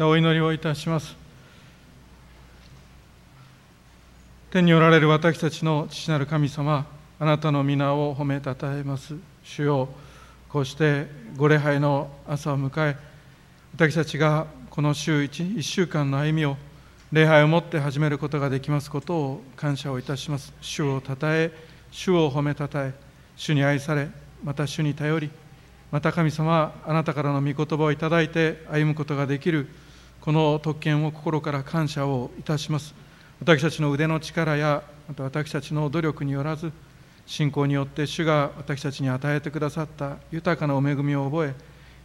お祈りをいたします。天におられる私たちの父なる神様あなたの皆を褒めたたえます。主よこうしてご礼拝の朝を迎え私たちがこの週 1, 1週間の歩みを礼拝をもって始めることができますことを感謝をいたします。主をたたえ主を褒めたたえ主に愛されまた主に頼りまた神様あなたからの御言葉をいただいて歩むことができるこの特権を心から感謝をいたします。私たちの腕の力やまた私たちの努力によらず信仰によって主が私たちに与えてくださった豊かなお恵みを覚え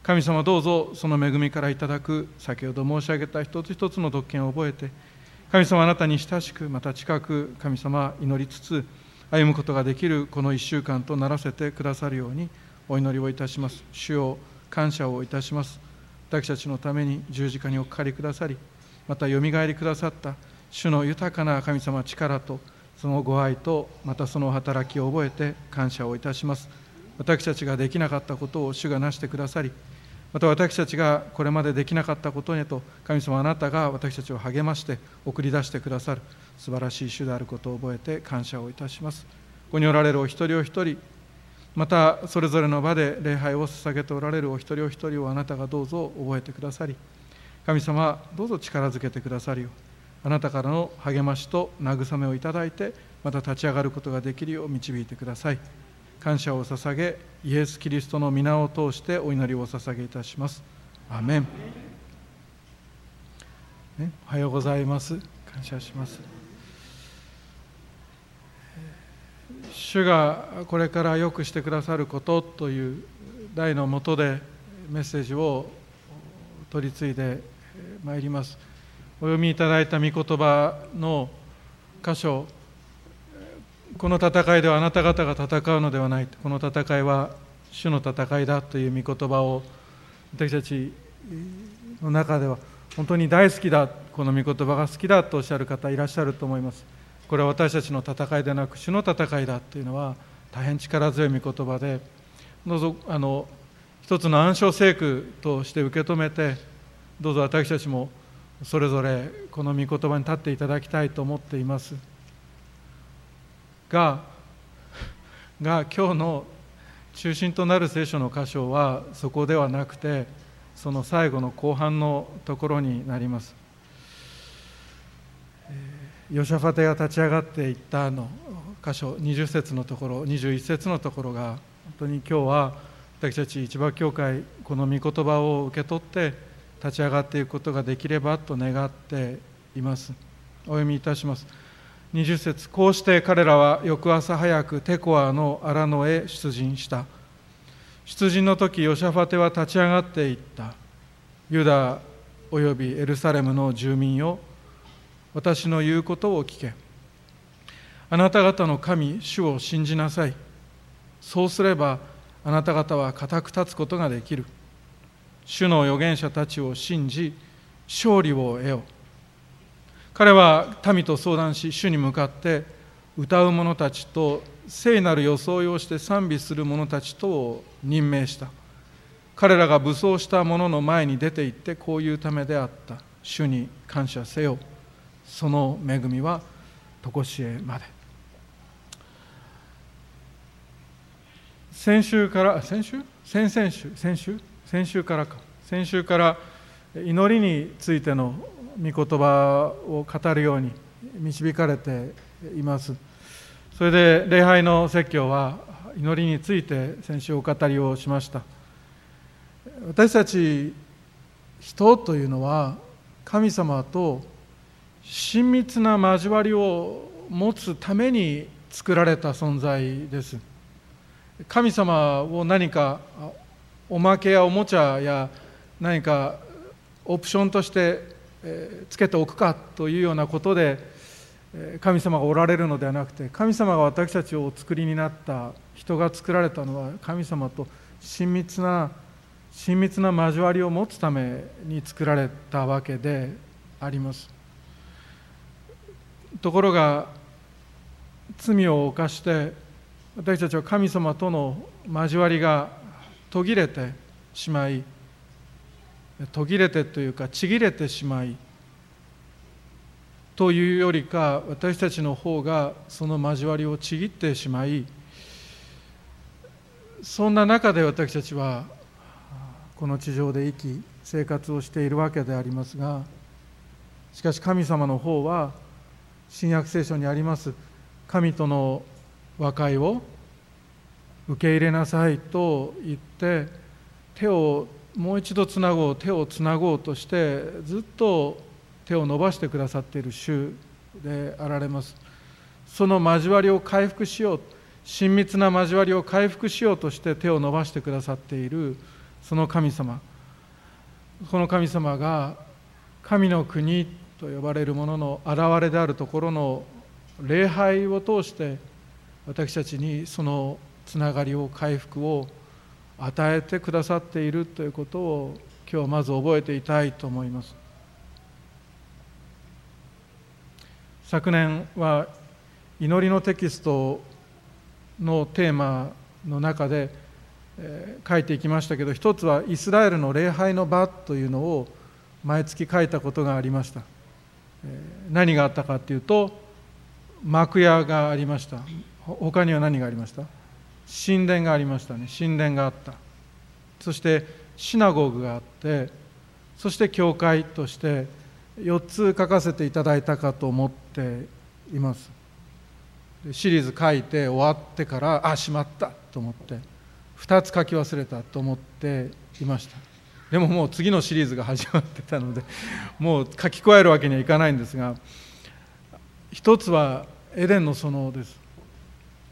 神様どうぞその恵みからいただく先ほど申し上げた一つ一つの特権を覚えて神様あなたに親しくまた近く神様祈りつつ歩むことができるこの1週間とならせてくださるようにお祈りをいたします。主を感謝をいたします。私たちのために十字架におかかりくださりまたよみがえりくださった主の豊かな神様力とそのご愛とまたその働きを覚えて感謝をいたします。私たちができなかったことを主がなしてくださりまた私たちがこれまでできなかったことへと神様あなたが私たちを励まして送り出してくださる素晴らしい主であることを覚えて感謝をいたします。ここにおられるお一人お一人またそれぞれの場で礼拝を捧げておられるお一人お一人をあなたがどうぞ覚えてくださり神様どうぞ力づけてくださるようあなたからの励ましと慰めをいただいてまた立ち上がることができるよう導いてください。感謝を捧げイエス・キリストの皆を通してお祈りを捧げいたします。アメン、ね、おはようございます。感謝します。主がこれから良くしてくださることという題のもとでメッセージを取り次いでまいります。お読みいただいた御言葉の箇所この戦いではあなた方が戦うのではない。この戦いは主の戦いだという御言葉を私たちの中では本当に大好きだ。この御言葉が好きだとおっしゃる方いらっしゃると思います。これは私たちの戦いでなく主の戦いだというのは大変力強い御言葉でどうぞあの一つの暗唱聖句として受け止めてどうぞ私たちもそれぞれこの御言葉に立っていただきたいと思っています。がが今日の中心となる聖書の箇所はそこではなくてその最後の後半のところになります。ヨシャファテが立ち上がっていったの箇所20節のところ21節のところが本当に今日は私たち市場教会この御言葉を受け取って立ち上がっていくことができればと願っています。お読みいたします。20節こうして彼らは翌朝早くテコアの荒野へ出陣した。出陣の時ヨシャファテは立ち上がっていった。ユダおよびエルサレムの住民よ私の言うことを聞け。あなた方の神主を信じなさい。そうすればあなた方は固く立つことができる。主の預言者たちを信じ勝利を得よう。彼は民と相談し主に向かって歌う者たちと聖なる装いをして賛美する者たちとを任命した。彼らが武装した者の前に出て行ってこういうためであった。主に感謝せよ。その恵みは常しえまで。先週から先週？先々週？先週？先週からか。先週から祈りについての御言葉を語るように導かれています。それで礼拝の説教は祈りについて先週お語りをしました。私たち人というのは神様と親密な交わりを持つために作られた存在です。神様を何かおまけやおもちゃや何かオプションとしてつけておくかというようなことで神様がおられるのではなくて神様が私たちをお作りになった人が作られたのは神様と親密な親密な交わりを持つために作られたわけであります。ところが罪を犯して私たちは神様との交わりが途切れてしまい途切れてというかちぎれてしまいというよりか私たちの方がその交わりをちぎってしまいそんな中で私たちはこの地上で生き生活をしているわけでありますがしかし神様の方は新約聖書にあります神との和解を受け入れなさいと言って手をもう一度つなごう手をつなごうとしてずっと手を伸ばしてくださっている主であられます。その交わりを回復しよう親密な交わりを回復しようとして手を伸ばしてくださっているその神様。この神様が神の国と呼ばれるものの現れであるところの礼拝を通して私たちにそのつながりを回復を与えてくださっているということを今日まず覚えていたいと思います。昨年は祈りのテキストのテーマの中で、えー、書いていきましたけど一つはイスラエルの礼拝の場というのを毎月書いたことがありました、何があったかというと幕屋がありました。他には何がありました？神殿がありましたね。神殿があった。そしてシナゴーグがあってそして教会として4つ書かせていただいたかと思っています。シリーズ書いて終わってからあしまったと思って2つ書き忘れたと思っていました。でももう次のシリーズが始まってたのでもう書き加えるわけにはいかないんですが一つはエデンの園です。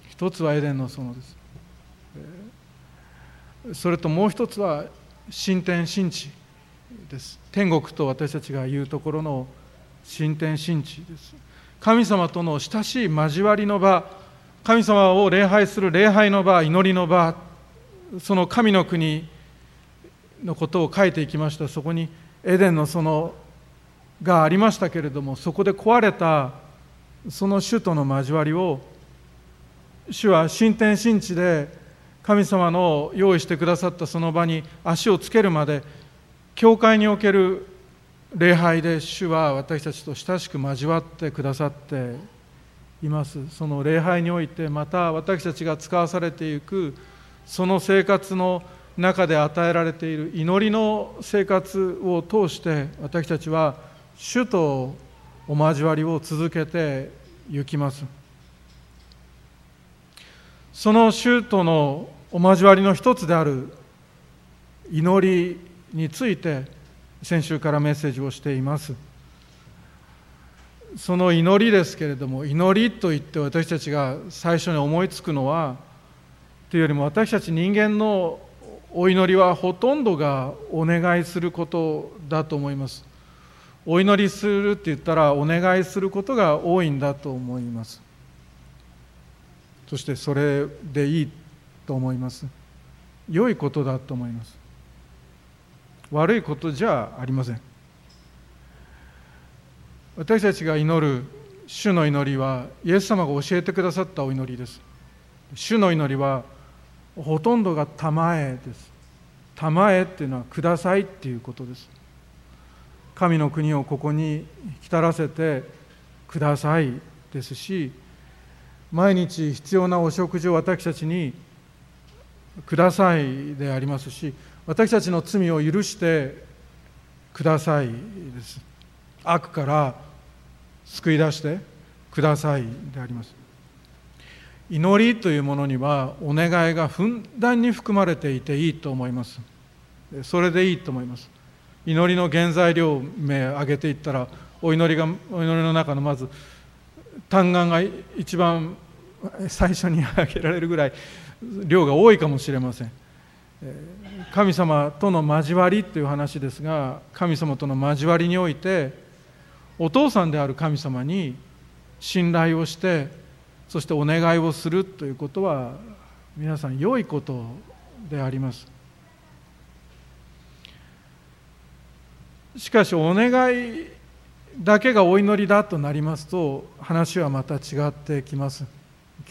一つはエデンの園です。それともう一つは新天新地です。天国と私たちが言うところの新天新地です。神様との親しい交わりの場神様を礼拝する礼拝の場祈りの場その神の国のことを書いていきました。そこにエデンの園がありましたけれどもそこで壊れたその主との交わりを主は新天新地で神様の用意してくださったその場に足をつけるまで教会における礼拝で主は私たちと親しく交わってくださっています。その礼拝においてまた私たちが使わされていくその生活の中で与えられている祈りの生活を通して私たちは主とお交わりを続けて行きます。その主とのお交わりの一つである祈りについて先週からメッセージをしています。その祈りですけれども祈りといって私たちが最初に思いつくのはというよりも私たち人間のお祈りはほとんどがお願いすることだと思います。お祈りするって言ったらお願いすることが多いんだと思います。そしてそれでいいと思います。良いことだと思います。悪いことじゃありません。私たちが祈る主の祈りはイエス様が教えてくださったお祈りです。主の祈りはほとんどが「たまえ」です「たまえ」っていうのは「ください」っていうことです。神の国をここに来たらせてくださいですし毎日必要なお食事を私たちにくださいでありますし私たちの罪を許してくださいです。悪から救い出してくださいであります。祈りというものにはお願いがふんだんに含まれていていいと思います。それでいいと思います。祈りの原材料名挙げていったらお祈りがお祈りの中のまず単眼が一番最初に挙げられるぐらい量が多いかもしれません。神様との交わりという話ですが神様との交わりにおいてお父さんである神様に信頼をしてそしてお願いをするということは皆さん良いことであります。しかしお願いだけがお祈りだとなりますと話はまた違ってきます。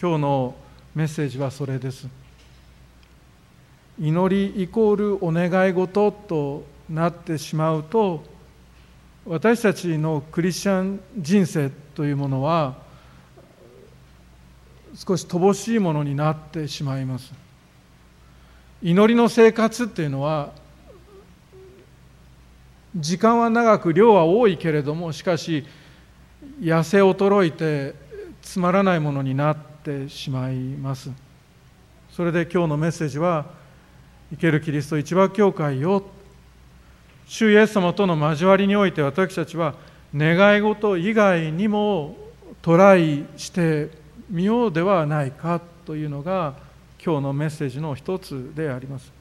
今日のメッセージはそれです。祈りイコールお願い事となってしまうと私たちのクリスチャン人生というものは少し乏しいものになってしまいます。祈りの生活っていうのは時間は長く量は多いけれどもしかし痩せ衰えてつまらないものになってしまいます。それで今日のメッセージは生けるキリスト一番教会よ。主イエス様との交わりにおいて私たちは願い事以外にもトライしてみようではないかというのが今日のメッセージの一つであります。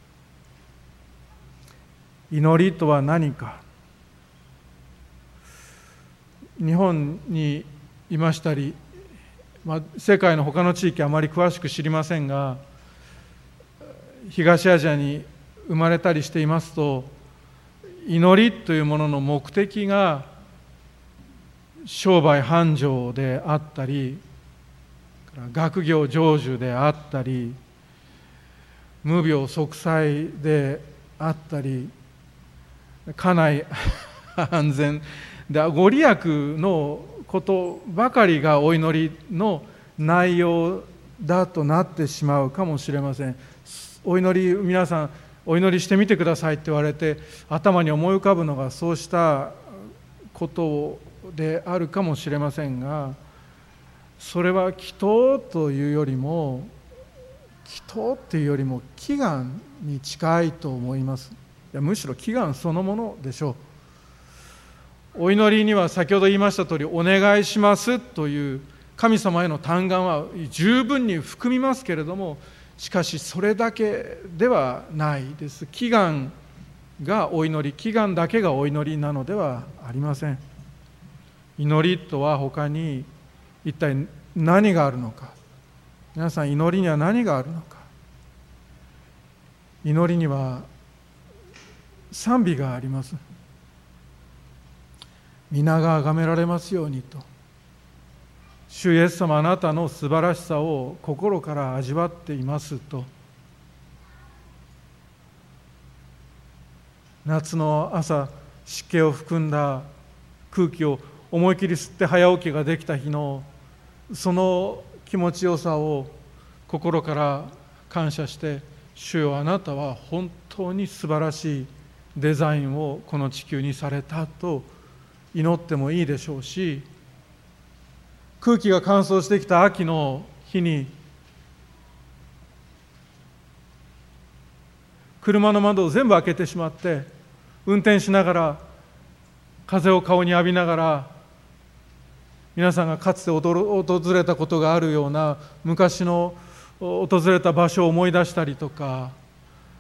祈りとは何か。日本にいましたり、まあ、世界の他の地域あまり詳しく知りませんが東アジアに生まれたりしていますと祈りというものの目的が商売繁盛であったり学業成就であったり無病息災であったり家内安全でご利益のことばかりがお祈りの内容だとなってしまうかもしれません。お祈り皆さんお祈りしてみてくださいって言われて頭に思い浮かぶのがそうしたことであるかもしれませんがそれは祈祷というよりも祈祷っていうよりも祈願に近いと思います。いやむしろ祈願そのものでしょう。お祈りには先ほど言いました通り「お願いします」という神様への嘆願は十分に含みますけれどもしかしそれだけではないです。祈願がお祈り祈願だけがお祈りなのではありません。祈りとは他に一体何があるのか。皆さん祈りには何があるのか。祈りには賛美があります。皆が崇められますようにと。主イエス様あなたの素晴らしさを心から味わっていますと。夏の朝湿気を含んだ空気を思い切り吸って早起きができた日のその気持ちよさを心から感謝して主よあなたは本当に素晴らしいデザインをこの地球にされたと祈ってもいいでしょうし空気が乾燥してきた秋の日に車の窓を全部開けてしまって運転しながら風を顔に浴びながら皆さんがかつて訪れたことがあるような昔の訪れた場所を思い出したりとか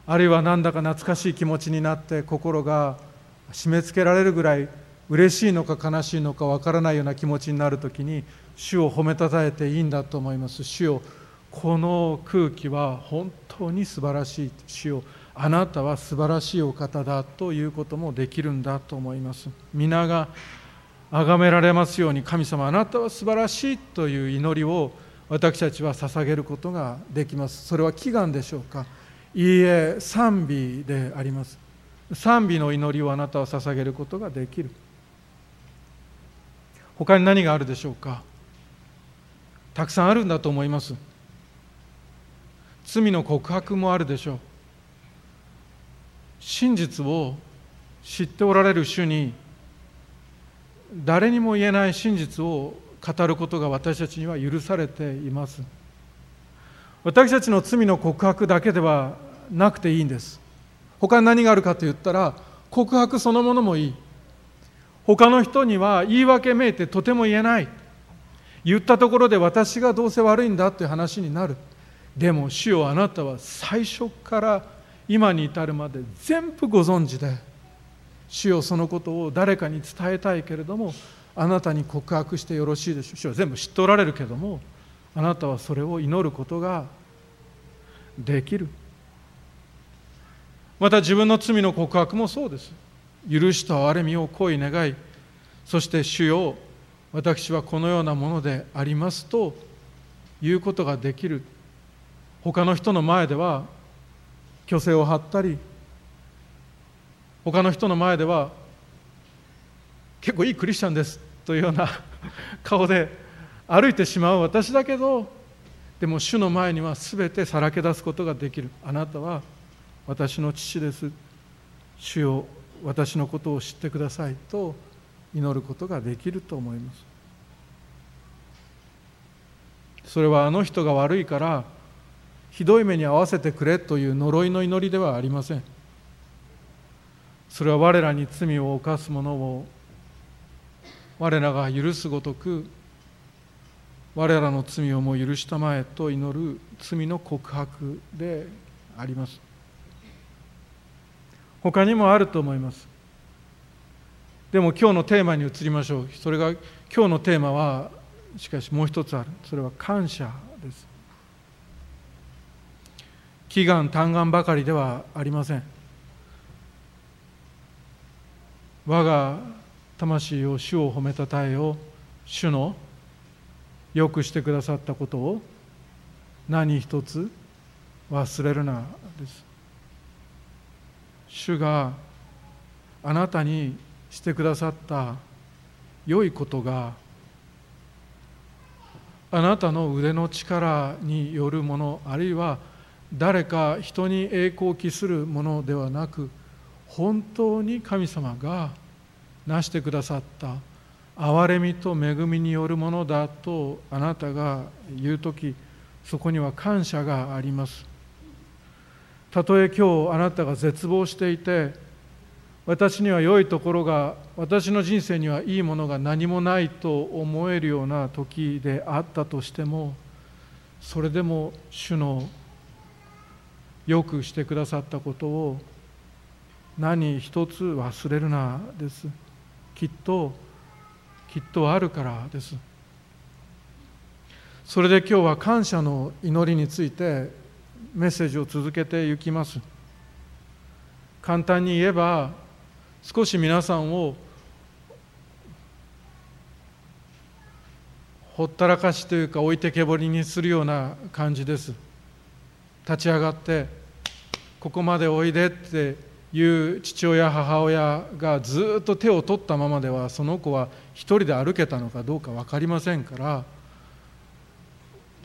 あるいはなんだか懐かしい気持ちになって心が締め付けられるぐらい嬉しいのか悲しいのかわからないような気持ちになるときに主を褒めたたえていいんだと思います。主よこの空気は本当に素晴らしい。主よあなたは素晴らしいお方だということもできるんだと思います。皆が崇められますように神様あなたは素晴らしいという祈りを私たちは捧げることができます。それは祈願でしょうか？いいえ賛美であります。賛美の祈りをあなたは捧げることができる。他に何があるでしょうか？たくさんあるんだと思います。罪の告白もあるでしょう。真実を知っておられる主に誰にも言えない真実を語ることが私たちには許されています。私たちの罪の告白だけではなくていいんです。他に何があるかと言ったら告白そのものもいい。他の人には言い訳めいてとても言えない。言ったところで私がどうせ悪いんだという話になる。でも主よあなたは最初から今に至るまで全部ご存知で。主よそのことを誰かに伝えたいけれどもあなたに告白してよろしいでしょう。主は全部知っておられるけれどもあなたはそれを祈ることができる。また自分の罪の告白もそうです。許しと憐れみを恋願いそして主よ私はこのようなものでありますということができる。他の人の前では虚勢を張ったり他の人の前では結構いいクリスチャンですというような 顔で歩いてしまう私だけどでも主の前には全てさらけ出すことができる。あなたは私の父です。主よ私のことを知ってください。と祈ることができると思います。それはあの人が悪いからひどい目に遭わせてくれという呪いの祈りではありません。それは我らに罪を犯す者を我らが許すごとく我らの罪をも許したまえと祈る罪の告白であります。他にもあると思います。でも今日のテーマに移りましょう。それが今日のテーマはしかしもう一つある。それは感謝です。祈願嘆願ばかりではありません。我が魂を主を褒めたたえを主のよくしてくださったことを何一つ忘れるなです。主があなたにしてくださった良いことがあなたの腕の力によるものあるいは誰か人に栄光を期するものではなく本当に神様がなしてくださった憐れみと恵みによるものだとあなたが言う時そこには感謝があります。たとえ今日あなたが絶望していて私には良いところが私の人生にはいいものが何もないと思えるような時であったとしてもそれでも主のよくしてくださったことを何一つ忘れるなです。きっときっとあるからです。それで今日は感謝の祈りについてメッセージを続けていきます。簡単に言えば少し皆さんをほったらかしというか置いてけぼりにするような感じです。立ち上がってここまでおいでっていう父親母親がずっと手を取ったままではその子は一人で歩けたのかどうか分かりませんから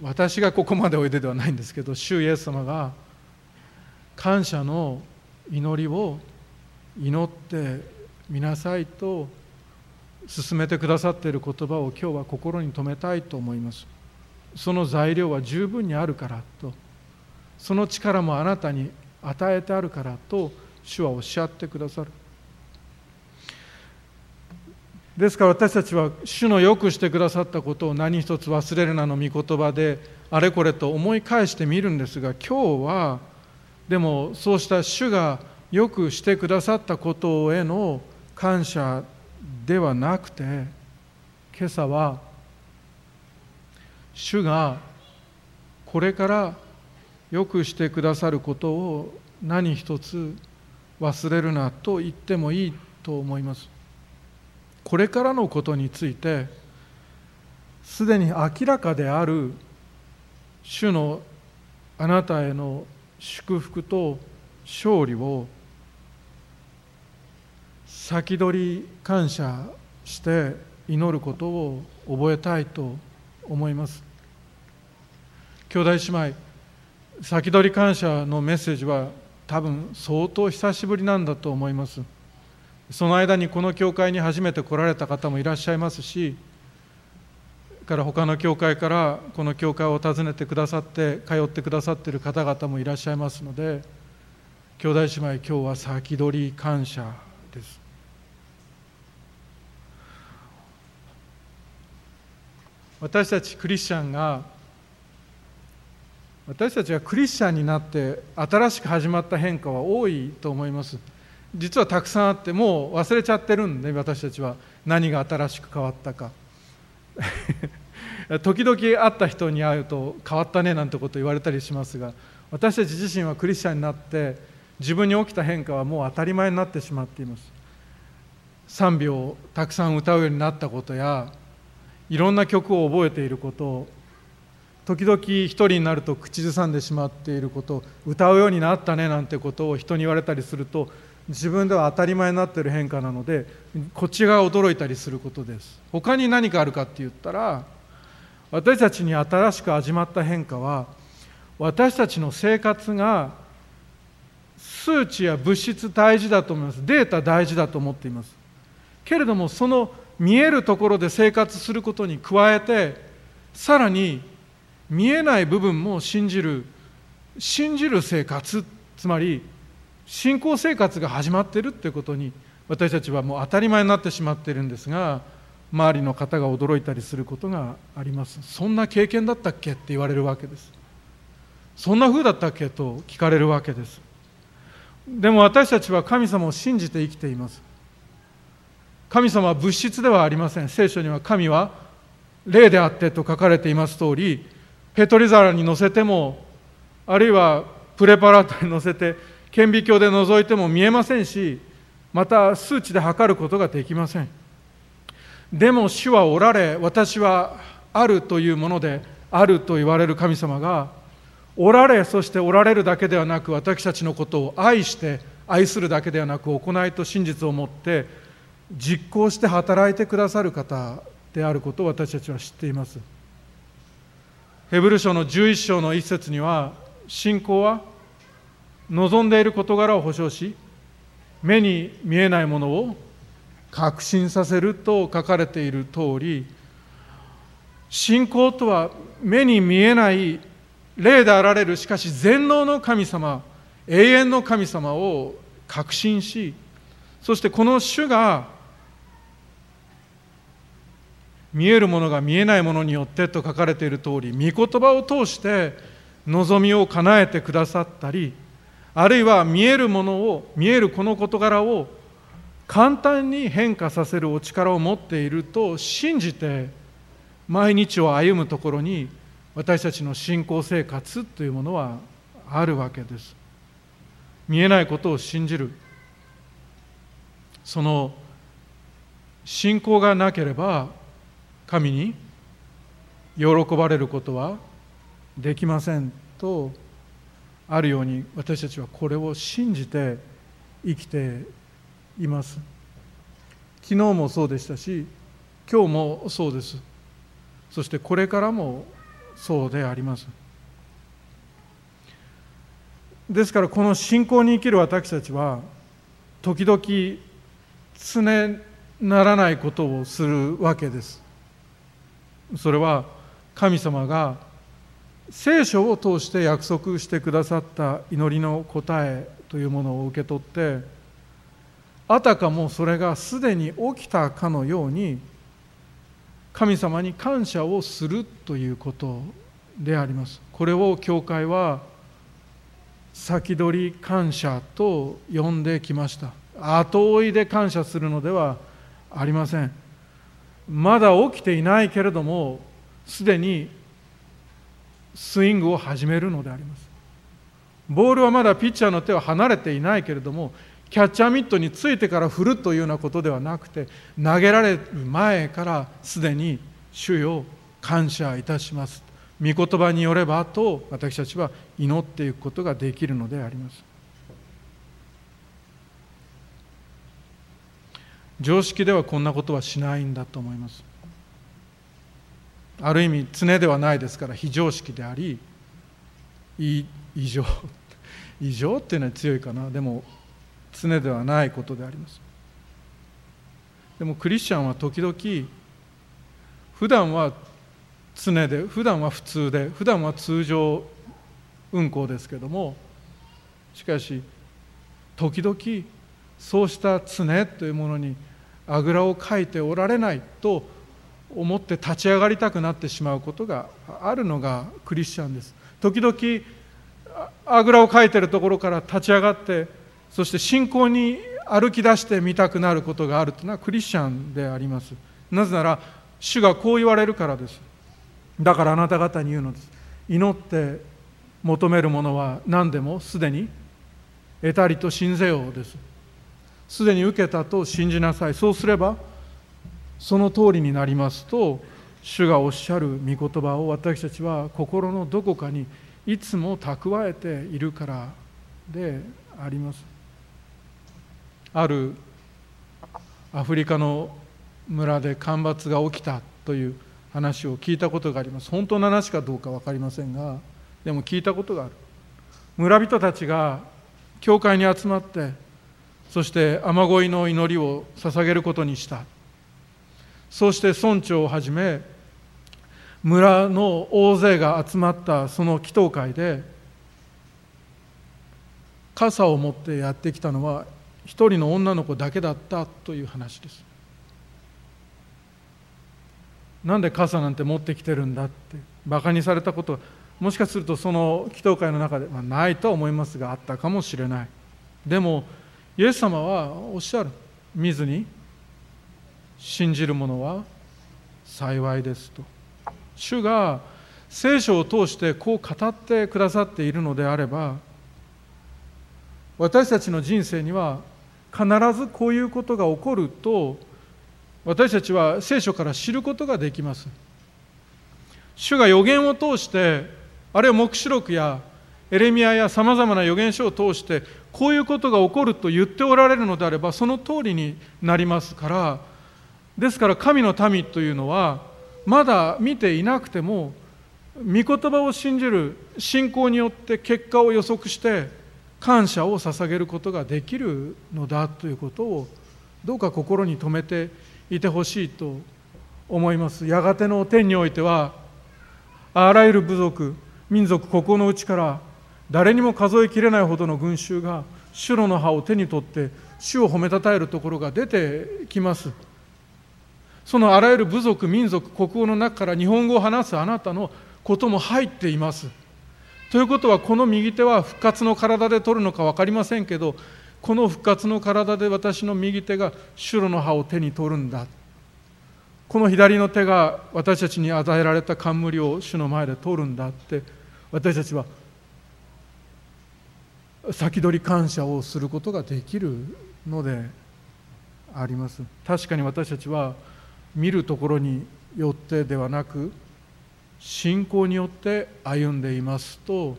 私がここまでおいでではないんですけど主イエス様が感謝の祈りを祈ってみなさいと進めてくださっている言葉を今日は心に留めたいと思います。その材料は十分にあるからと。その力もあなたに与えてあるからと主はおっしゃってくださる。ですから私たちは主のよくしてくださったことを何一つ忘れるなの御言葉であれこれと思い返してみるんですが今日はでもそうした主がよくしてくださったことへの感謝ではなくて今朝は主がこれからよくしてくださることを何一つ忘れるなと言ってもいいと思います。これからのことについてすでに明らかである主のあなたへの祝福と勝利を先取り感謝して祈ることを覚えたいと思います。兄弟姉妹先取り感謝のメッセージは多分相当久しぶりなんだと思います。その間にこの教会に初めて来られた方もいらっしゃいますしから他の教会からこの教会を訪ねてくださって通ってくださっている方々もいらっしゃいますので兄弟姉妹今日は先取り感謝です。私たちクリスチャンが私たちがクリスチャンになって新しく始まった変化は多いと思います。実はたくさんあってもう忘れちゃってるんで私たちは何が新しく変わったか。時々会った人に会うと変わったねなんてこと言われたりしますが私たち自身はクリスチャンになって自分に起きた変化はもう当たり前になってしまっています。賛美をたくさん歌うようになったことやいろんな曲を覚えていること時々一人になると口ずさんでしまっていること歌うようになったねなんてことを人に言われたりすると自分では当たり前になっている変化なのでこっちが驚いたりすることです。他に何かあるかって言ったら私たちに新しく始まった変化は私たちの生活が数値や物質大事だと思います。データ大事だと思っています。けれどもその見えるところで生活することに加えてさらに見えない部分も信じる信じる生活つまり信仰生活が始まっているということに私たちはもう当たり前になってしまってるんですが周りの方が驚いたりすることがあります。そんな経験だったっけって言われるわけです。そんな風だったっけと聞かれるわけです。でも私たちは神様を信じて生きています。神様は物質ではありません。聖書には神は霊であってと書かれています通りペトリ皿に乗せてもあるいはプレパラートに乗せて顕微鏡で覗いても見えませんしまた数値で測ることができません。でも主はおられ私はあるというものであると言われる神様がおられそしておられるだけではなく私たちのことを愛して愛するだけではなく行いと真実を持って実行して働いてくださる方であることを私たちは知っています。ヘブル書の11章の一節には信仰は望んでいる事柄を保証し目に見えないものを確信させると書かれている通り信仰とは目に見えない霊であられるしかし全能の神様永遠の神様を確信しそしてこの主が見えるものが見えないものによってと書かれている通り御言葉を通して望みを叶えてくださったりあるいは見えるものを見えるこの事柄を簡単に変化させるお力を持っていると信じて毎日を歩むところに私たちの信仰生活というものはあるわけです。見えないことを信じる。その信仰がなければ神に喜ばれることはできませんとあるように私たちはこれを信じて生きています。昨日もそうでしたし今日もそうです。そしてこれからもそうであります。ですからこの信仰に生きる私たちは時々常ならないことをするわけです。それは神様が聖書を通して約束してくださった祈りの答えというものを受け取ってあたかもそれがすでに起きたかのように神様に感謝をするということであります。これを教会は先取り感謝と呼んできました。後追いで感謝するのではありません。まだ起きていないけれどもすでにスイングを始めるのであります。ボールはまだピッチャーの手は離れていないけれどもキャッチャーミットについてから振るというようなことではなくて投げられる前からすでに主よ感謝いたします。御言葉によればと私たちは祈っていくことができるのであります。常識ではこんなことはしないんだと思います。ある意味常ではないですから非常識であり異常。異常っていうのは強いかな。でも常ではないことであります。でもクリスチャンは時々普段は常で普段は普通で普段は通常運行ですけどもしかし時々そうした常というものにあぐらをかいておられないと思って立ち上がりたくなってしまうことがあるのがクリスチャンです。時々あぐらをかいてるところから立ち上がってそして信仰に歩き出してみたくなることがあるというのはクリスチャンであります。なぜなら主がこう言われるからです。だからあなた方に言うのです。祈って求めるものは何でもすでに得たりと信ぜようです。すでに受けたと信じなさい。そうすればその通りになりますと主がおっしゃる御言葉を私たちは心のどこかにいつも蓄えているからであります。あるアフリカの村で干ばつが起きたという話を聞いたことがあります。本当の話かどうか分かりませんがでも聞いたことがある。村人たちが教会に集まってそして雨乞いの祈りを捧げることにした。そして村長をはじめ村の大勢が集まったその祈祷会で傘を持ってやってきたのは一人の女の子だけだったという話です。なんで傘なんて持ってきてるんだってバカにされたこともしかするとその祈祷会の中で、まあ、ないとは思いますがあったかもしれない。でもイエス様はおっしゃる。見ずに信じる者は幸いですと。主が聖書を通してこう語ってくださっているのであれば私たちの人生には必ずこういうことが起こると私たちは聖書から知ることができます。主が予言を通してあるいは黙示録やエレミアやさまざまな預言書を通してこういうことが起こると言っておられるのであればその通りになりますから。ですから神の民というのはまだ見ていなくても御言葉を信じる信仰によって結果を予測して感謝を捧げることができるのだということをどうか心に留めていてほしいと思います。やがての天においてはあらゆる部族民族ここのうちから誰にも数えきれないほどの群衆が主の葉を手に取って主を褒めたたえるところが出てきます。そのあらゆる部族民族国語の中から日本語を話すあなたのことも入っています。ということはこの右手は復活の体で取るのか分かりませんけどこの復活の体で私の右手が主の葉を手に取るんだ。この左の手が私たちに与えられた冠を主の前で取るんだって私たちは先取り感謝をすることができるのであります。確かに私たちは見るところによってではなく信仰によって歩んでいますと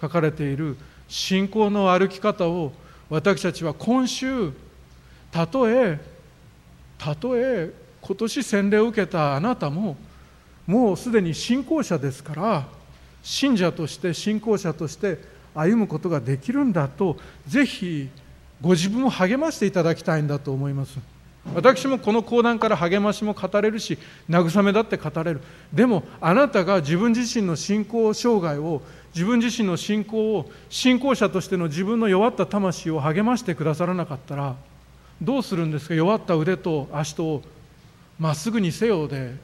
書かれている信仰の歩き方を私たちは今週たとえたとえ今年洗礼を受けたあなたももうすでに信仰者ですから信者として信仰者として歩むことができるんだとぜひご自分を励ましていただきたいんだと思います。私もこの講談から励ましも語れるし慰めだって語れる。でもあなたが自分自身の信仰生涯を自分自身の信仰を信仰者としての自分の弱った魂を励ましてくださらなかったらどうするんですか？弱った腕と足とまっすぐにせよで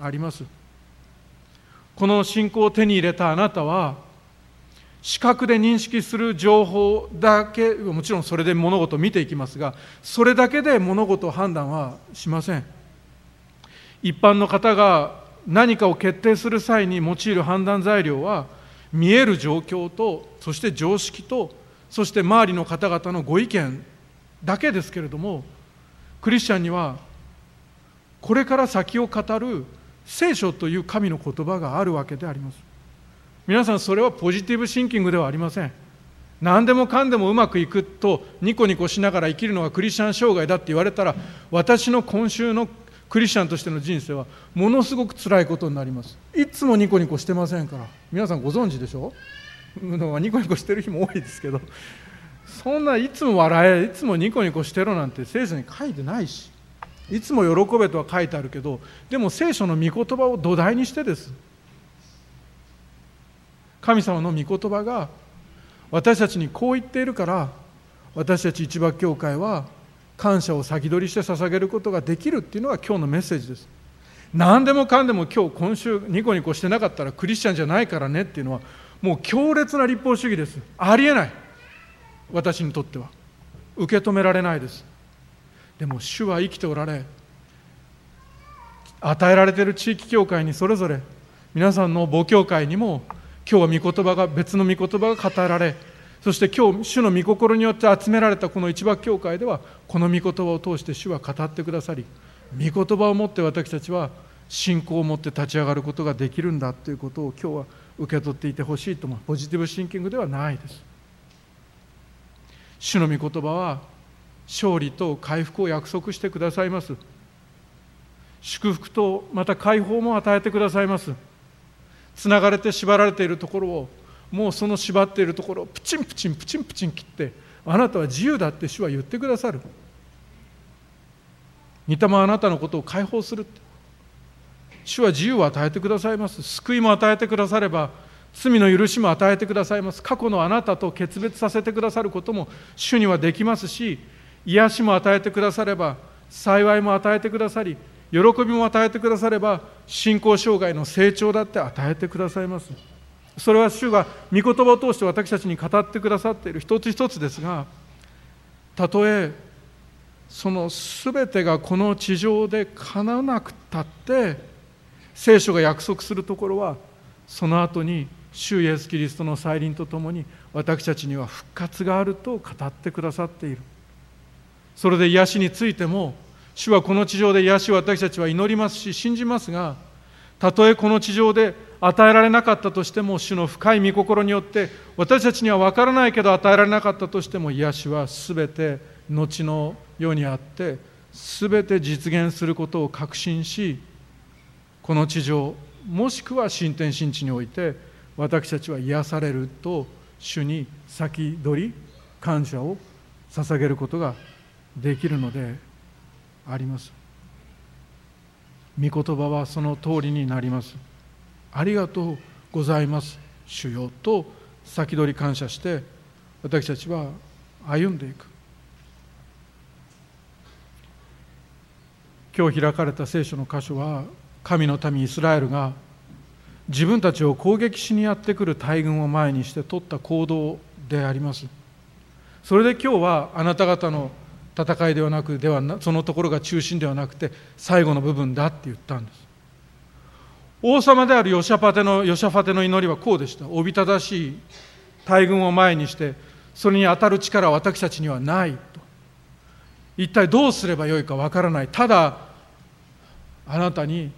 あります。この信仰を手に入れたあなたは視覚で認識する情報だけもちろんそれで物事を見ていきますがそれだけで物事を判断はしません。一般の方が何かを決定する際に用いる判断材料は見える状況とそして常識とそして周りの方々のご意見だけですけれどもクリスチャンにはこれから先を語る聖書という神の言葉があるわけであります。皆さんそれはポジティブシンキングではありません。何でもかんでもうまくいくとニコニコしながら生きるのがクリスチャン生涯だって言われたら私の今週のクリスチャンとしての人生はものすごく辛いことになります。いつもニコニコしてませんから。皆さんご存知でしょ？うのはニコニコしてる日も多いですけど。そんないつも笑えいつもニコニコしてろなんて聖書に書いてないし。いつも喜べとは書いてあるけどでも聖書の御言葉を土台にしてです。神様の御言葉が私たちにこう言っているから私たち一幕教会は感謝を先取りして捧げることができるっていうのが今日のメッセージです。何でもかんでも今日今週ニコニコしてなかったらクリスチャンじゃないからねっていうのはもう強烈な立法主義です。ありえない。私にとっては。受け止められないです。でも主は生きておられ与えられている地域教会にそれぞれ皆さんの母教会にも今日は御言葉が別の御言葉が語られそして今日主の御心によって集められたこの一幕教会ではこの御言葉を通して主は語ってくださり御言葉を持って私たちは信仰を持って立ち上がることができるんだということを今日は受け取っていてほしいと思うポジティブシンキングではないです。主の御言葉は勝利と回復を約束してくださいます。祝福とまた解放も与えてくださいます。つながれて縛られているところをもうその縛っているところをプチンプチンプチンプチン切ってあなたは自由だって主は言ってくださる。御霊はあなたのことを解放する主は自由を与えてくださいます。救いも与えてくだされば罪の許しも与えてくださいます。過去のあなたと決別させてくださることも主にはできますし癒しも与えてくだされば幸いも与えてくださり喜びも与えてくだされば信仰障害の成長だって与えてくださいます。それは主が御言葉を通して私たちに語ってくださっている。一つ一つですがたとえその全てがこの地上で叶わなくたって聖書が約束するところはその後に主イエス・キリストの再臨とともに私たちには復活があると語ってくださっている。それで癒しについても主はこの地上で癒し私たちは祈りますし信じますがたとえこの地上で与えられなかったとしても主の深い御心によって私たちには分からないけど与えられなかったとしても癒しは全て後の世にあって全て実現することを確信しこの地上もしくは新天新地において私たちは癒されると主に先取り感謝を捧げることができるのであります。御言葉はその通りになります。ありがとうございます。主よと先取り感謝して私たちは歩んでいく。今日開かれた聖書の箇所は神の民イスラエルが自分たちを攻撃しにやってくる大軍を前にして取った行動であります。それで今日はあなた方の戦いではなくではなそのところが中心ではなくて最後の部分だって言ったんです。王様であるヨシャパテのヨシャファテの祈りはこうでした。おびただしい大軍を前にしてそれに当たる力は私たちにはないと。一体どうすればよいかわからない。ただあなたに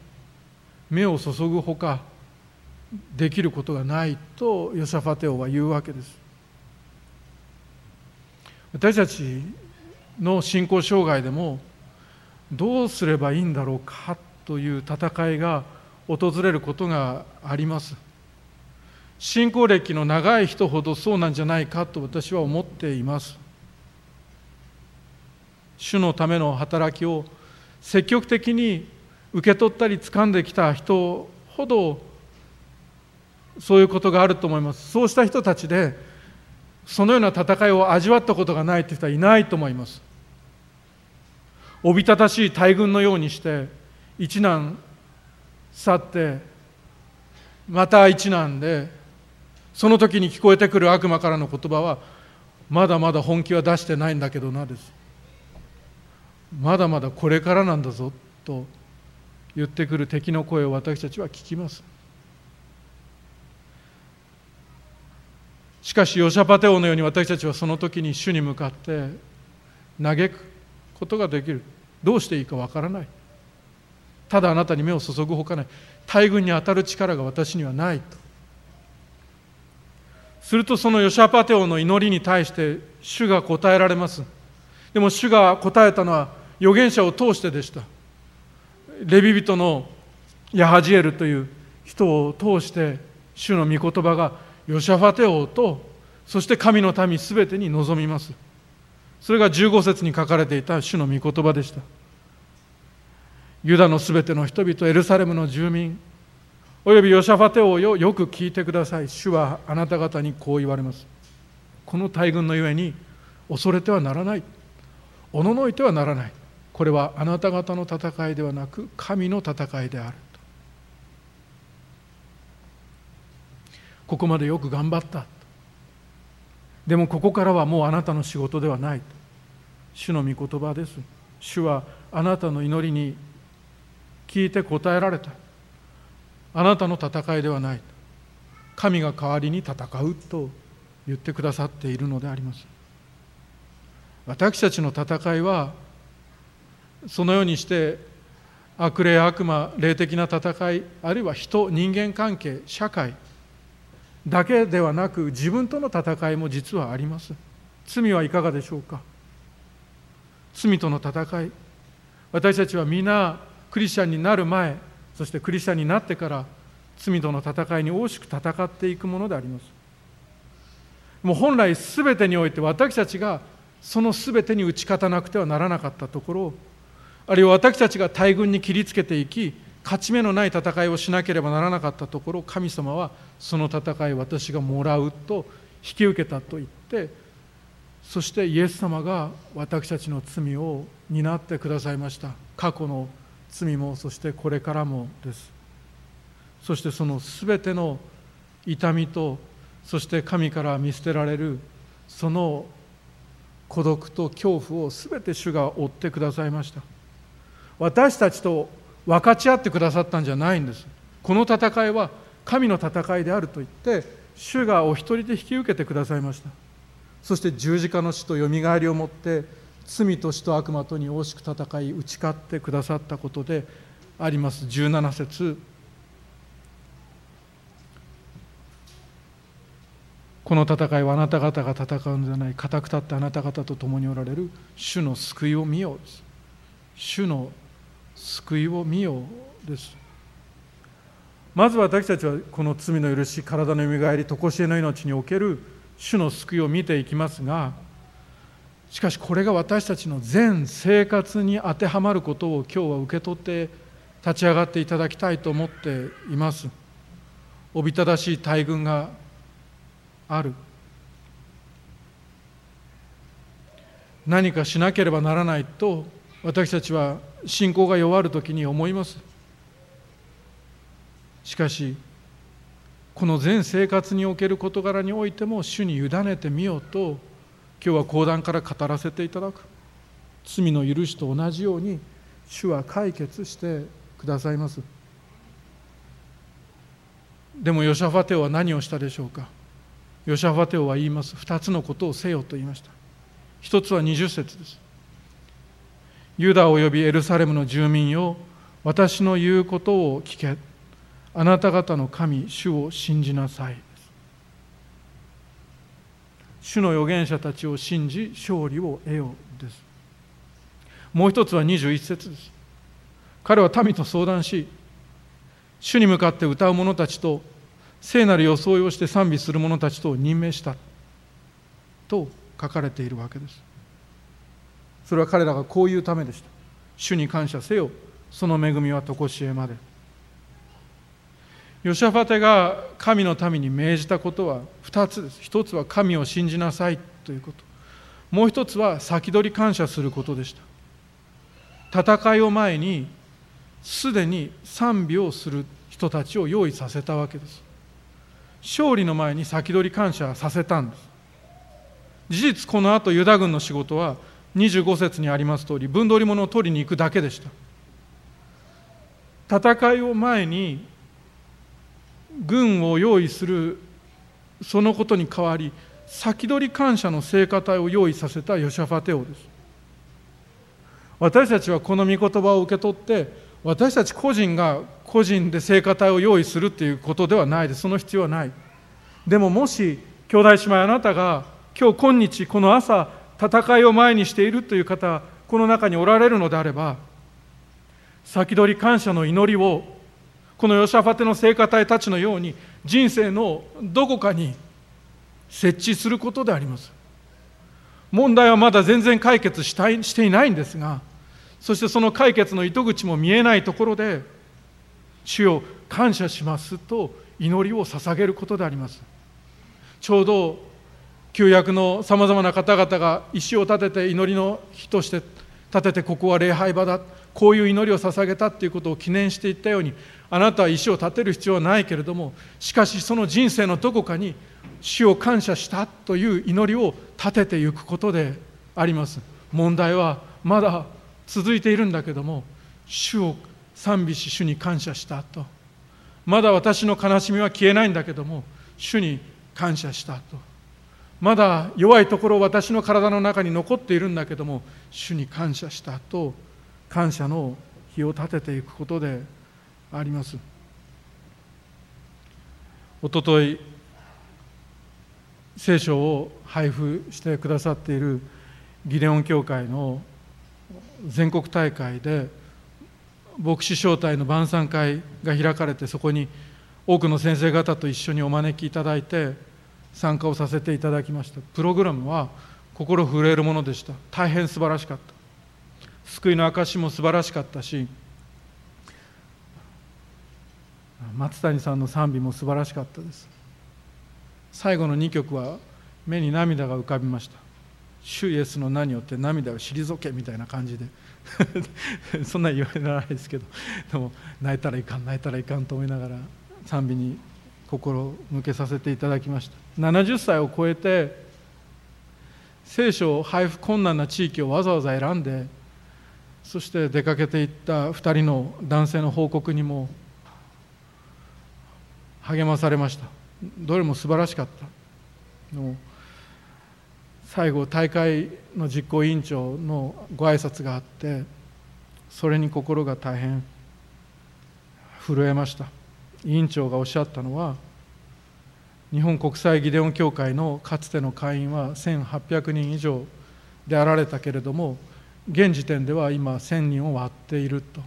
目を注ぐほかできることがないとヨシャファテ王は言うわけです。私たちの信仰障害でもどうすればいいんだろうかという戦いが訪れることがあります。信仰歴の長い人ほどそうなんじゃないかと私は思っています。主のための働きを積極的に受け取ったり掴んできた人ほどそういうことがあると思います。そうした人たちでそのような戦いを味わったことがないという人はいないと思います。おびただしい大軍のようにして一難去ってまた一難でその時に聞こえてくる悪魔からの言葉はまだまだ本気は出してないんだけどなです。まだまだこれからなんだぞと言ってくる敵の声を私たちは聞きます。しかしヨシャパテ王のように私たちはその時に主に向かって嘆く。ことができる。どうしていいかわからない。ただあなたに目を注ぐほかない。大軍に当たる力が私にはないと。するとそのヨシャパテ王の祈りに対して主が答えられます。でも主が答えたのは預言者を通してでした。レビ人のヤハジエルという人を通して主の御言葉がヨシャファテ王とそして神の民すべてに臨みます。それが15節に書かれていた主の御言葉でした。ユダのすべての人々エルサレムの住民およびヨシャファテ王よよく聞いてください。主はあなた方にこう言われます。この大軍のゆえに恐れてはならない。おののいてはならない。これはあなた方の戦いではなく神の戦いである。ここまでよく頑張った。でもここからはもうあなたの仕事ではない。主の御言葉です。主はあなたの祈りに聞いて答えられた。あなたの戦いではない。神が代わりに戦うと言ってくださっているのであります。私たちの戦いはそのようにして悪霊悪魔霊的な戦いあるいは人人間関係社会だけではなく自分との戦いも実はあります。罪はいかがでしょうか？罪との戦い。私たちは皆クリスチャンになる前そしてクリスチャンになってから罪との戦いに大しく戦っていくものであります。もう本来全てにおいて私たちがその全てに打ち勝たなくてはならなかったところあるいは私たちが大軍に切りつけていき勝ち目のない戦いをしなければならなかったところ神様はその戦い私がもらうと引き受けたと言ってそしてイエス様が私たちの罪を担ってくださいました。過去の罪もそしてこれからもです。そしてその全ての痛みとそして神から見捨てられるその孤独と恐怖を全て主が負ってくださいました。私たちと分かち合ってくださったんじゃないんです。この戦いは神の戦いであると言って主がお一人で引き受けてくださいました。そして十字架の死とよみがえりをもって罪と死と悪魔とに惜しく戦い打ち勝ってくださったことであります。17節。この戦いはあなた方が戦うのではない。固く立ってあなた方と共におられる主の救いを見よう主の救いを見よです。まず私たちはこの罪の許し体のよみがえり常しえの命における主の救いを見ていきますがしかしこれが私たちの全生活に当てはまることを今日は受け取って立ち上がっていただきたいと思っています。おびただしい大軍がある。何かしなければならないと私たちは信仰が弱る時に思います。しかしこの全生活における事柄においても主に委ねてみようと今日は講談から語らせていただく。罪の許しと同じように主は解決してくださいます。でもヨシャファテオは何をしたでしょうか。ヨシャファテオは言います。二つのことをせよと言いました。一つは二十節です。ユダおよびエルサレムの住民よ私の言うことを聞け。あなた方の神主を信じなさい。主の預言者たちを信じ勝利を得ようです。もう一つは21節です。彼は民と相談し主に向かって歌う者たちと聖なる装いをして賛美する者たちと任命した。と書かれているわけです。それは彼らがこういうためでした。主に感謝せよ。その恵みは常しえまで。ヨシャファテが神の民に命じたことは2つです。一つは神を信じなさいということ。もう一つは先取り感謝することでした。戦いを前にすでに賛美をする人たちを用意させたわけです。勝利の前に先取り感謝させたんです。事実この後ユダ軍の仕事は25節にあります通り分取り物を取りに行くだけでした。戦いを前に軍を用意するそのことに代わり先取り感謝の聖歌隊を用意させたヨシャファテオです。私たちはこの御言葉を受け取って私たち個人が個人で聖歌隊を用意するっていうことではないです。その必要はない。でももし兄弟姉妹あなたが今日今日この朝戦いを前にしているという方この中におられるのであれば先取り感謝の祈りをこのヨシャファテの聖歌隊たちのように人生のどこかに設置することであります。問題はまだ全然解決したいしていないんですがそしてその解決の糸口も見えないところで主を感謝しますと祈りを捧げることであります。ちょうど旧約のさまざまな方々が石を立てて祈りの日として立ててここは礼拝場だこういう祈りを捧げたっていうことを記念していったようにあなたは石を立てる必要はない。けれどもしかしその人生のどこかに主を感謝したという祈りを立てていくことであります。問題はまだ続いているんだけども主を賛美し主に感謝したと。まだ私の悲しみは消えないんだけども主に感謝したと。まだ弱いところ私の体の中に残っているんだけども主に感謝したと感謝の日を立てていくことであります。おととい聖書を配布してくださっているギデオン教会の全国大会で牧師招待の晩餐会が開かれてそこに多くの先生方と一緒にお招きいただいて参加をさせていただきました。プログラムは心震えるものでした。大変素晴らしかった。救いの証も素晴らしかったし松谷さんの賛美も素晴らしかったです。最後の2曲は目に涙が浮かびました。主イエスの名によって涙を退けみたいな感じで。そんな言われないですけどでも泣いたらいかん泣いたらいかんと思いながら賛美に心向けさせていただきました。70歳を超えて聖書を配布困難な地域をわざわざ選んでそして出かけていった2人の男性の報告にも励まされました。どれも素晴らしかった。の最後大会の実行委員長のご挨拶があってそれに心が大変震えました。委員長がおっしゃったのは日本国際ギデオン協会のかつての会員は1800人以上であられたけれども現時点では今1000人を割っていると。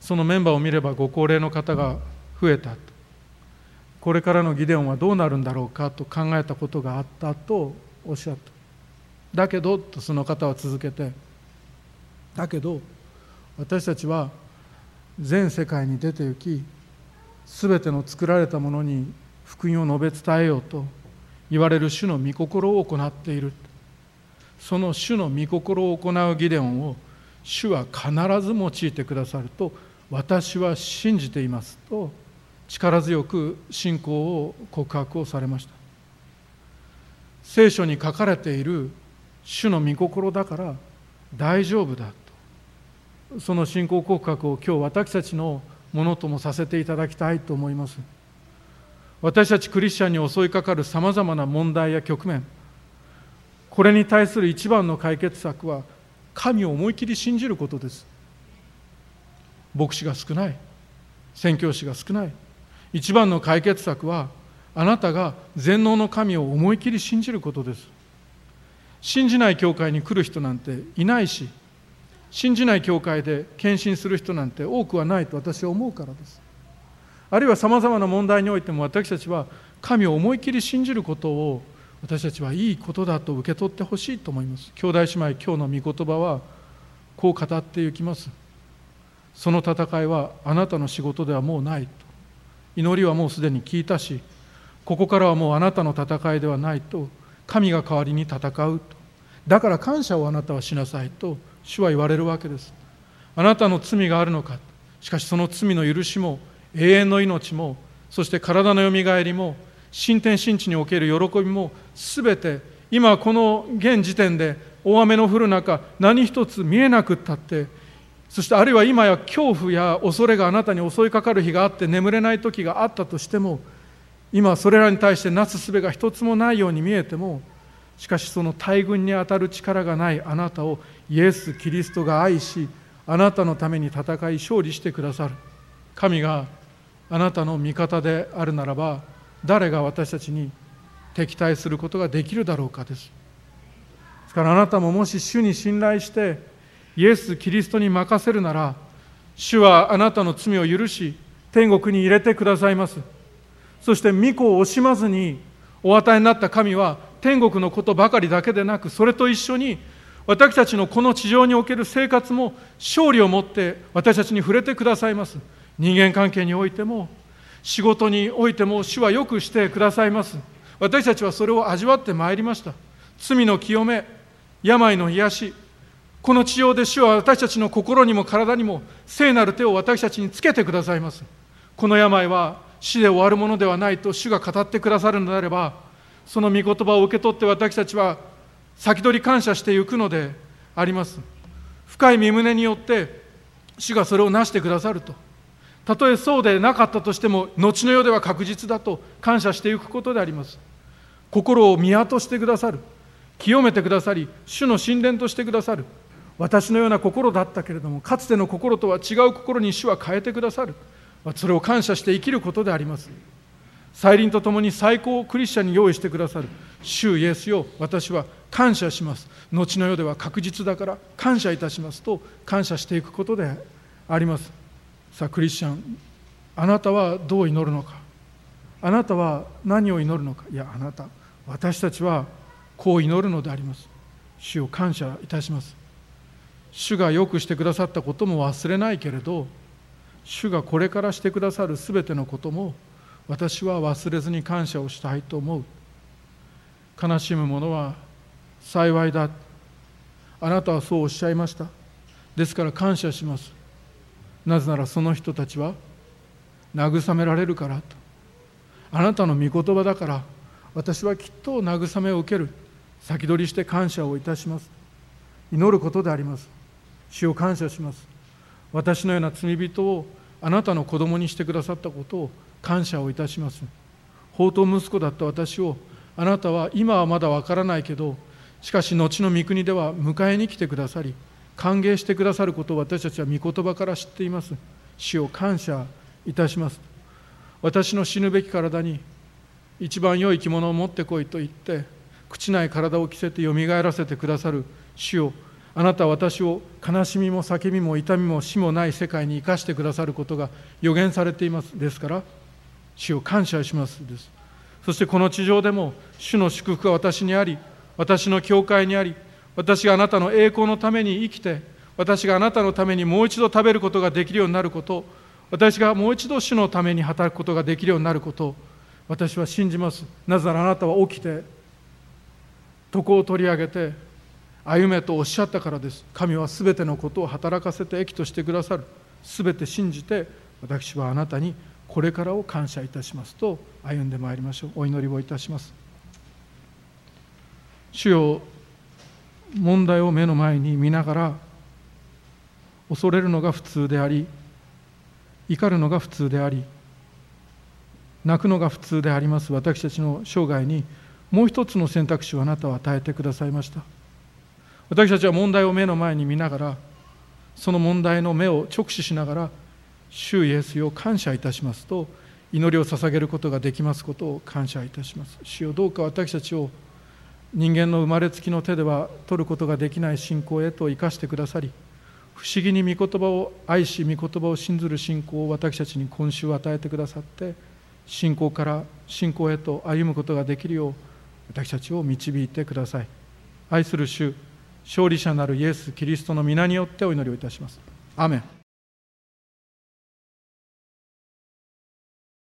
そのメンバーを見ればご高齢の方が増えたと。これからのギデオンはどうなるんだろうかと考えたことがあったとおっしゃった。だけどとその方は続けてだけど私たちは全世界に出て行き全ての作られたものに福音を述べ伝えようと言われる主の御心を行っている。その主の御心を行うギデオンを主は必ず用いてくださると私は信じていますと力強く信仰を告白をされました。聖書に書かれている主の御心だから大丈夫だその信仰告白を今日私たちのものともさせていただきたいと思います。私たちクリスチャンに襲いかかるさまざまな問題や局面。これに対する一番の解決策は神を思い切り信じることです。牧師が少ない。宣教師が少ない。一番の解決策はあなたが全能の神を思い切り信じることです。信じない教会に来る人なんていないし信じない教会で献身する人なんて多くはないと私は思うからです。あるいはさまざまな問題においても私たちは神を思い切り信じることを私たちはいいことだと受け取ってほしいと思います。兄弟姉妹今日の御言葉はこう語っていきます。その戦いはあなたの仕事ではもうないと。祈りはもうすでに聞いたしここからはもうあなたの戦いではないと。神が代わりに戦うと。だから感謝をあなたはしなさいと主は言われるわけです。あなたの罪があるのか。しかしその罪の許しも永遠の命もそして体のよみがえりも新天新地における喜びもすべて今この現時点で大雨の降る中何一つ見えなくったってそしてあるいは今や恐怖や恐れがあなたに襲いかかる日があって眠れない時があったとしても今それらに対してなすすべが一つもないように見えてもしかしその大軍に当たる力がないあなたをイエス・キリストが愛しあなたのために戦い勝利してくださる。神があなたの味方であるならば誰が私たちに敵対することができるだろうかです。ですからあなたももし主に信頼してイエス・キリストに任せるなら主はあなたの罪を許し天国に入れてくださいます。そして御子を惜しまずにお与えになった神は天国のことばかりだけでなくそれと一緒に私たちのこの地上における生活も勝利を持って私たちに触れてくださいます。人間関係においても仕事においても主はよくしてくださいます。私たちはそれを味わってまいりました。罪の清め病の癒し。この地上で主は私たちの心にも体にも聖なる手を私たちにつけてくださいます。この病は死で終わるものではないと主が語ってくださるのであればその御言葉を受け取って私たちは先取り感謝していくのであります。深い身胸によって主がそれをなしてくださると。たとえそうでなかったとしても後の世では確実だと感謝していくことであります。心を宮としてくださる。清めてくださり主の神殿としてくださる。私のような心だったけれどもかつての心とは違う心に主は変えてくださる。それを感謝して生きることであります。再臨とともに最高をクリスチャンに用意してくださる。主イエスよ私は感謝します。後の世では確実だから感謝いたしますと感謝していくことであります。さあクリスチャンあなたはどう祈るのか？あなたは何を祈るのか？いやあなた私たちはこう祈るのであります。主を感謝いたします。主がよくしてくださったことも忘れないけれど主がこれからしてくださるすべてのことも私は忘れずに感謝をしたいと思う。悲しむ者は幸いだ。あなたはそうおっしゃいました。ですから感謝します。なぜならその人たちは慰められるからと。あなたの御言葉だから私はきっと慰めを受ける。先取りして感謝をいたします。祈ることであります。主を感謝します。私のような罪人をあなたの子供にしてくださったことを感謝をいたします。宝刀息子だった私をあなたは今はまだわからないけどしかし後の御国では迎えに来てくださり歓迎してくださることを私たちは御言葉から知っています。主を感謝いたします。私の死ぬべき体に一番良い着物を持ってこいと言って朽ちない体を着せてよみがえらせてくださる。主をあなたは私を悲しみも叫びも痛みも死もない世界に生かしてくださることが予言されています。ですから主を感謝しますです。そしてこの地上でも主の祝福が私にあり私の教会にあり私があなたの栄光のために生きて私があなたのためにもう一度食べることができるようになること私がもう一度主のために働くことができるようになること私は信じます。なぜならあなたは起きて床を取り上げて歩めとおっしゃったからです。神はすべてのことを働かせて益としてくださる。すべて信じて私はあなたにこれからを感謝いたしますと歩んでまいりましょう。お祈りをいたします。主よ問題を目の前に見ながら恐れるのが普通であり怒るのが普通であり泣くのが普通であります。私たちの生涯にもう一つの選択肢をあなたは与えてくださいました。私たちは問題を目の前に見ながらその問題の目を直視しながら主イエスを感謝いたしますと祈りを捧げることができますことを感謝いたします。主よどうか私たちを人間の生まれつきの手では取ることができない信仰へと生かしてくださり不思議に御言葉を愛し御言葉を信ずる信仰を私たちに今週与えてくださって信仰から信仰へと歩むことができるよう私たちを導いてください。愛する主勝利者なるイエス・キリストの皆によってお祈りをいたします。アメン。